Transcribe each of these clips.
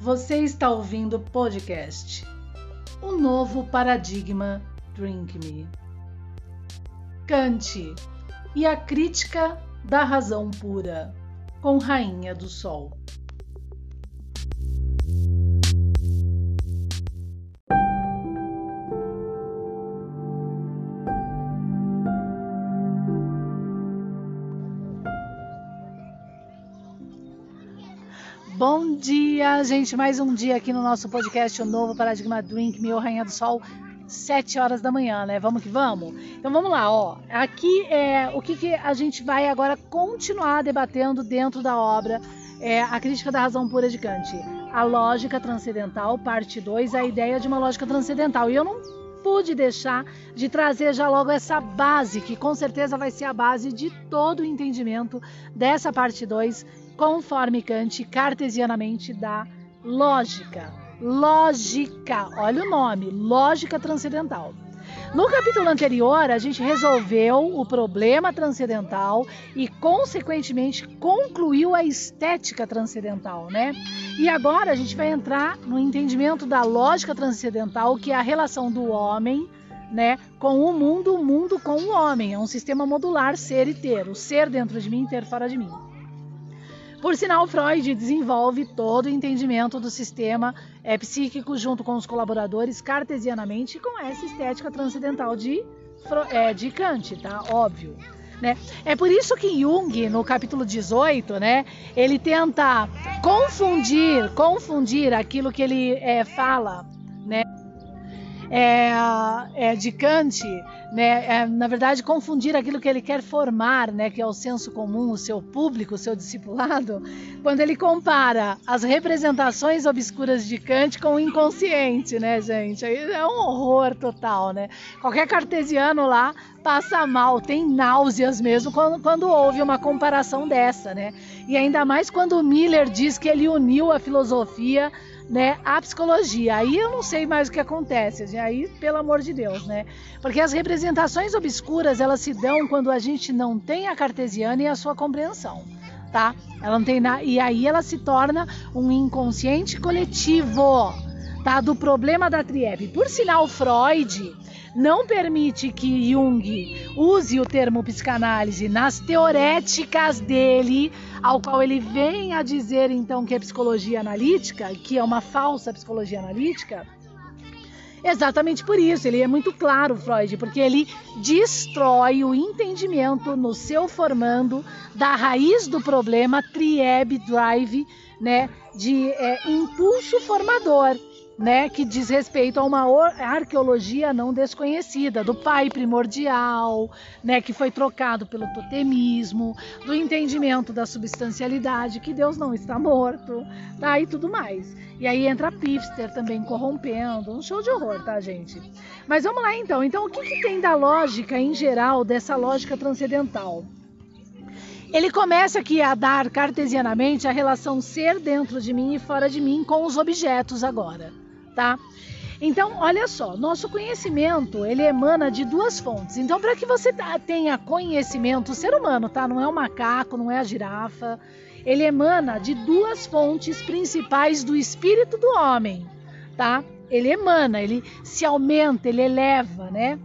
Você está ouvindo o podcast O Novo Paradigma Drink Me. Kant e a Crítica da Razão Pura, com Rainha do Sol. Dia, gente. Mais um dia aqui no nosso podcast, o novo Paradigma Drink, meu Rainha do Sol, 7 horas da manhã, né? Vamos que vamos? Então vamos lá, ó. Aqui é o que, que a gente vai agora continuar debatendo dentro da obra é a crítica da razão pura de Kant. A lógica transcendental, parte 2, a ideia de uma lógica transcendental. E eu não pude deixar de trazer já logo essa base, que com certeza vai ser a base de todo o entendimento dessa parte 2 conforme Kant cartesianamente da lógica. Lógica, olha o nome, lógica transcendental. No capítulo anterior, a gente resolveu o problema transcendental e, consequentemente, concluiu a estética transcendental, né? E agora a gente vai entrar no entendimento da lógica transcendental, que é a relação do homem, né, com o mundo, o mundo com o homem. É um sistema modular ser e ter, o ser dentro de mim, ter fora de mim. Por sinal, Freud desenvolve todo o entendimento do sistema é, psíquico junto com os colaboradores cartesianamente com essa estética transcendental de, é, de Kant, tá? Óbvio. Né? É por isso que Jung, no capítulo 18, né, ele tenta confundir, confundir aquilo que ele é, fala, é, é, de Kant, né, é, na verdade, confundir aquilo que ele quer formar, né, que é o senso comum, o seu público, o seu discipulado, quando ele compara as representações obscuras de Kant com o inconsciente, né, gente? É um horror total, né? Qualquer cartesiano lá passa mal, tem náuseas mesmo quando, quando houve uma comparação dessa, né? E ainda mais quando Miller diz que ele uniu a filosofia né, a psicologia. Aí eu não sei mais o que acontece, assim, aí pelo amor de Deus, né? Porque as representações obscuras, elas se dão quando a gente não tem a cartesiana e a sua compreensão, tá? Ela não tem na... e aí ela se torna um inconsciente coletivo, tá? Do problema da triebe. Por sinal, Freud não permite que Jung use o termo psicanálise nas teoréticas dele, ao qual ele vem a dizer então que é psicologia analítica, que é uma falsa psicologia analítica. Exatamente por isso, ele é muito claro, Freud, porque ele destrói o entendimento no seu formando da raiz do problema trieb drive, né, de é, impulso formador né, que diz respeito a uma arqueologia não desconhecida, do pai primordial, né, que foi trocado pelo totemismo, do entendimento da substancialidade, que Deus não está morto, tá, e tudo mais. E aí entra Pifster também corrompendo, um show de horror, tá, gente? Mas vamos lá então. Então, o que, que tem da lógica em geral, dessa lógica transcendental? Ele começa aqui a dar cartesianamente a relação ser dentro de mim e fora de mim com os objetos agora tá? Então, olha só, nosso conhecimento, ele emana de duas fontes. Então, para que você tenha conhecimento, o ser humano, tá? Não é o macaco, não é a girafa. Ele emana de duas fontes principais do espírito do homem, tá? Ele emana, ele se aumenta, ele eleva, né?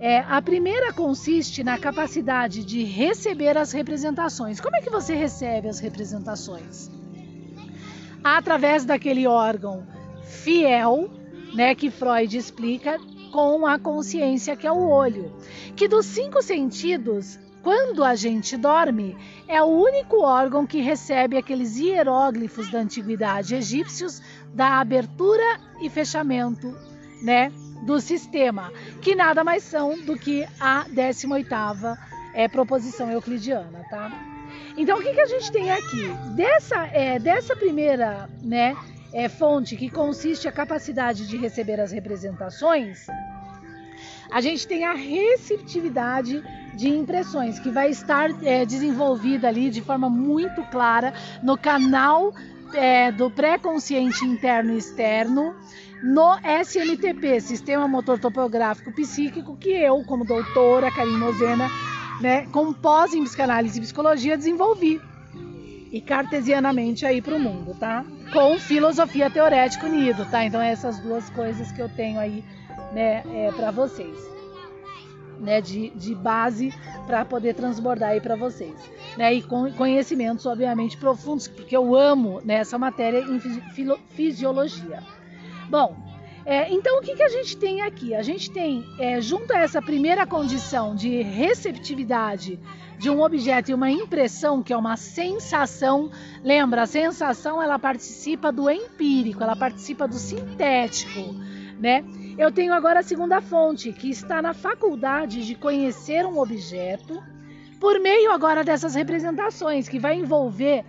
É, a primeira consiste na capacidade de receber as representações. Como é que você recebe as representações? Através daquele órgão fiel, né, que Freud explica, com a consciência que é o olho. Que dos cinco sentidos, quando a gente dorme, é o único órgão que recebe aqueles hieróglifos da antiguidade egípcios da abertura e fechamento, né, do sistema, que nada mais são do que a 18ª é, proposição euclidiana, tá? Então, o que, que a gente tem aqui? Dessa, é, dessa primeira né, é, fonte, que consiste a capacidade de receber as representações, a gente tem a receptividade de impressões, que vai estar é, desenvolvida ali de forma muito clara no canal é, do pré-consciente interno e externo, no SMTP, Sistema Motor Topográfico Psíquico, que eu, como doutora Karine Mozena, né, com pós em psicanálise e psicologia, desenvolvi e cartesianamente aí para o mundo, tá? Com filosofia teorética unido, tá? Então essas duas coisas que eu tenho aí, né, é, para vocês, né, de, de base para poder transbordar aí para vocês, né? E com conhecimentos obviamente profundos, porque eu amo né, essa matéria em fisiologia. Bom, é, então, o que, que a gente tem aqui? A gente tem, é, junto a essa primeira condição de receptividade de um objeto e uma impressão, que é uma sensação, lembra, a sensação ela participa do empírico, ela participa do sintético, né? Eu tenho agora a segunda fonte, que está na faculdade de conhecer um objeto por meio agora dessas representações, que vai envolver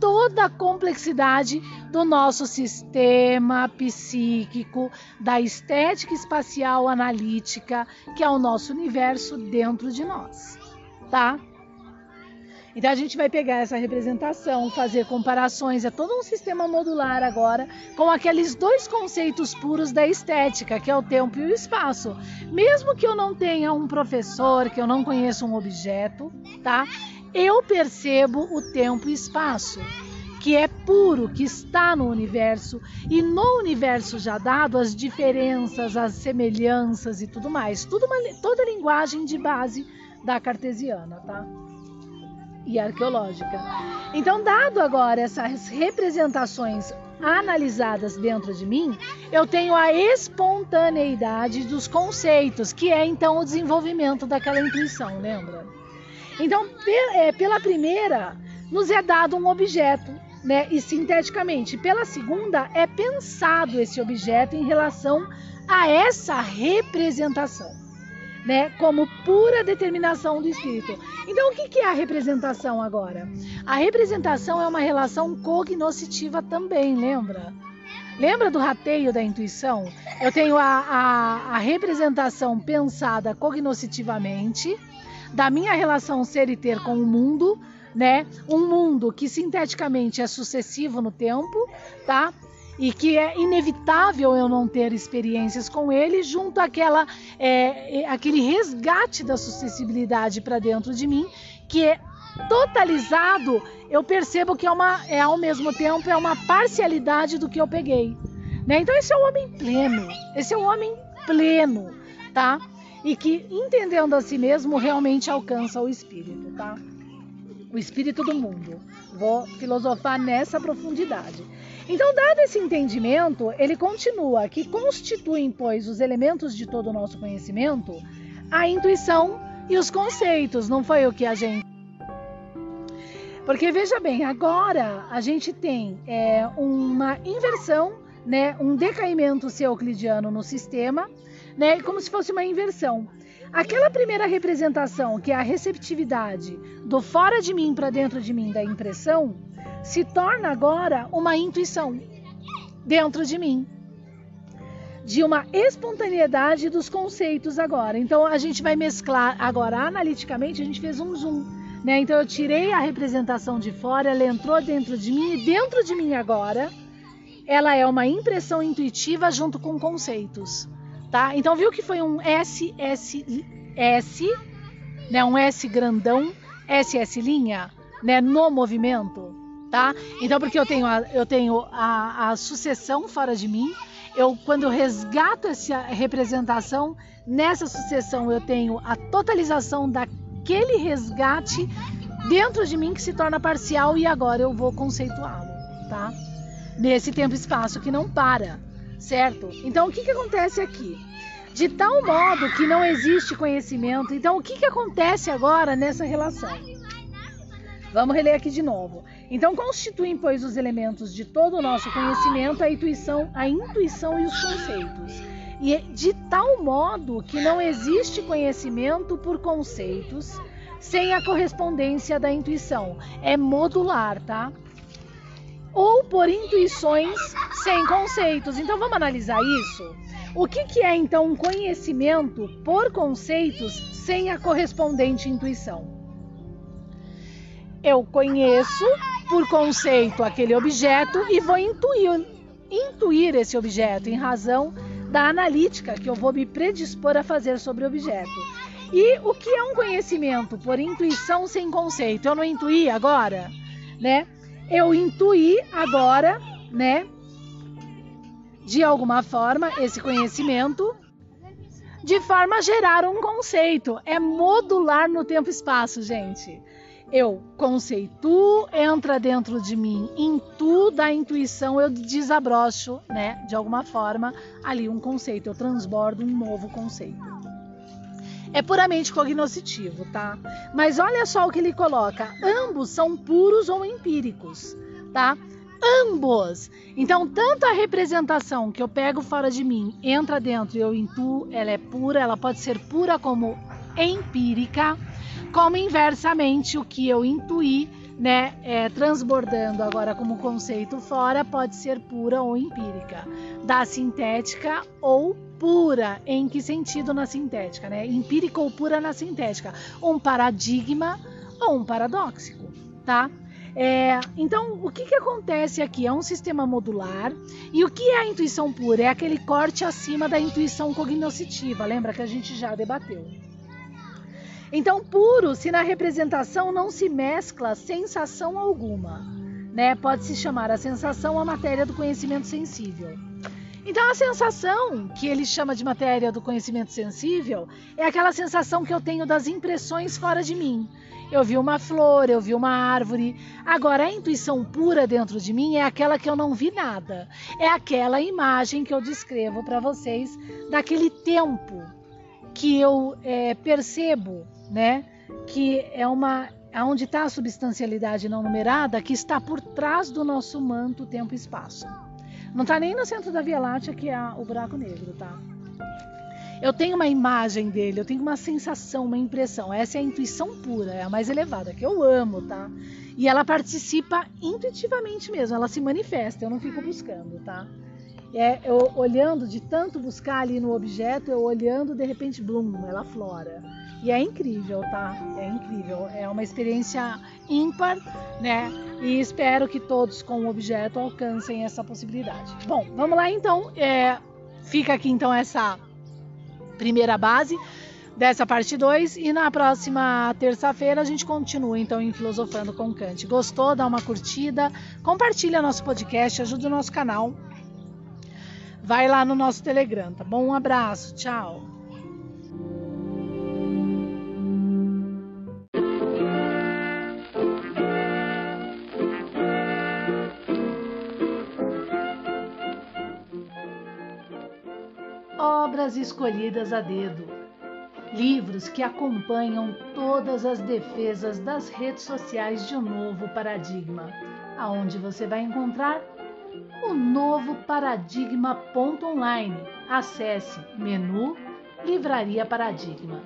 toda a complexidade do nosso sistema psíquico, da estética espacial analítica, que é o nosso universo dentro de nós, tá? Então a gente vai pegar essa representação, fazer comparações, é todo um sistema modular agora com aqueles dois conceitos puros da estética, que é o tempo e o espaço. Mesmo que eu não tenha um professor, que eu não conheça um objeto, tá? Eu percebo o tempo e espaço, que é puro, que está no universo, e no universo já dado as diferenças, as semelhanças e tudo mais. Tudo uma, toda a linguagem de base da cartesiana, tá? E arqueológica. Então, dado agora essas representações analisadas dentro de mim, eu tenho a espontaneidade dos conceitos, que é então o desenvolvimento daquela intuição, lembra? Então, é, pela primeira, nos é dado um objeto, né? E sinteticamente, pela segunda, é pensado esse objeto em relação a essa representação, né? Como pura determinação do espírito. Então, o que é a representação agora? A representação é uma relação cognoscitiva também, lembra? Lembra do rateio da intuição? Eu tenho a, a, a representação pensada cognoscitivamente da minha relação ser e ter com o mundo, né? Um mundo que sinteticamente é sucessivo no tempo, tá? E que é inevitável eu não ter experiências com ele, junto àquela, é, é aquele resgate da sucessibilidade para dentro de mim, que é totalizado, eu percebo que é, uma, é ao mesmo tempo é uma parcialidade do que eu peguei. Né? Então esse é o homem pleno, esse é o homem pleno, tá? E que, entendendo a si mesmo, realmente alcança o espírito, tá? O espírito do mundo. Vou filosofar nessa profundidade. Então, dado esse entendimento, ele continua que constituem, pois, os elementos de todo o nosso conhecimento, a intuição e os conceitos, não foi o que a gente. Porque veja bem, agora a gente tem é, uma inversão, né, um decaimento euclidiano no sistema, né? Como se fosse uma inversão. Aquela primeira representação, que é a receptividade do fora de mim para dentro de mim da impressão, se torna agora uma intuição dentro de mim. De uma espontaneidade dos conceitos agora. Então a gente vai mesclar agora analiticamente, a gente fez um zoom. Né? Então eu tirei a representação de fora, ela entrou dentro de mim e dentro de mim agora ela é uma impressão intuitiva junto com conceitos tá? Então viu que foi um S S S, né? Um S grandão, SS linha, né? No movimento, tá? Então porque eu tenho a, eu tenho a, a sucessão fora de mim, eu quando eu resgato essa representação nessa sucessão eu tenho a totalização daquele resgate dentro de mim que se torna parcial e agora eu vou conceituá-lo, tá? Nesse tempo espaço que não para certo? Então o que, que acontece aqui? De tal modo que não existe conhecimento, então o que, que acontece agora nessa relação? Vamos reler aqui de novo. Então constituem, pois, os elementos de todo o nosso conhecimento a intuição, a intuição e os conceitos. E de tal modo que não existe conhecimento por conceitos sem a correspondência da intuição. É modular, tá? Ou por intuições sem conceitos. Então vamos analisar isso? O que, que é então um conhecimento por conceitos sem a correspondente intuição? Eu conheço por conceito aquele objeto e vou intuir, intuir esse objeto em razão da analítica que eu vou me predispor a fazer sobre o objeto. E o que é um conhecimento por intuição sem conceito? Eu não intuí agora, né? Eu intuí agora né, de alguma forma, esse conhecimento de forma a gerar um conceito. É modular no tempo e espaço, gente. Eu conceituo, entra dentro de mim, intuo da intuição, eu desabrocho, né, de alguma forma, ali um conceito, eu transbordo um novo conceito. É puramente cognoscitivo, tá? Mas olha só o que ele coloca: ambos são puros ou empíricos, tá? ambos. Então, tanto a representação que eu pego fora de mim, entra dentro e eu intuo, ela é pura, ela pode ser pura como empírica, como inversamente o que eu intuí, né, é, transbordando agora como conceito fora, pode ser pura ou empírica, da sintética ou pura. Em que sentido na sintética, né? Empírica ou pura na sintética? Um paradigma ou um paradóxico, tá? É, então, o que, que acontece aqui? É um sistema modular. E o que é a intuição pura? É aquele corte acima da intuição cognoscitiva. Lembra que a gente já debateu. Então, puro se na representação não se mescla sensação alguma. Né? Pode se chamar a sensação a matéria do conhecimento sensível. Então, a sensação que ele chama de matéria do conhecimento sensível é aquela sensação que eu tenho das impressões fora de mim. Eu vi uma flor, eu vi uma árvore. Agora, a intuição pura dentro de mim é aquela que eu não vi nada. É aquela imagem que eu descrevo para vocês daquele tempo que eu é, percebo, né? Que é uma onde está a substancialidade não numerada que está por trás do nosso manto tempo e espaço. Não está nem no centro da Via Láctea que é o buraco negro, tá? Eu tenho uma imagem dele, eu tenho uma sensação, uma impressão. Essa é a intuição pura, é a mais elevada, que eu amo, tá? E ela participa intuitivamente mesmo, ela se manifesta, eu não fico buscando, tá? É, eu olhando de tanto buscar ali no objeto, eu olhando, de repente, blum, ela flora. E é incrível, tá? É incrível. É uma experiência ímpar, né? E espero que todos com o objeto alcancem essa possibilidade. Bom, vamos lá então. É, fica aqui então essa primeira base dessa parte 2 e na próxima terça-feira a gente continua então em Filosofando com Kant. Gostou? Dá uma curtida, compartilha nosso podcast, ajuda o nosso canal. Vai lá no nosso Telegram, tá bom? Um abraço, tchau. obras escolhidas a dedo, livros que acompanham todas as defesas das redes sociais de um novo paradigma, aonde você vai encontrar o novo paradigma.online. Acesse menu Livraria Paradigma.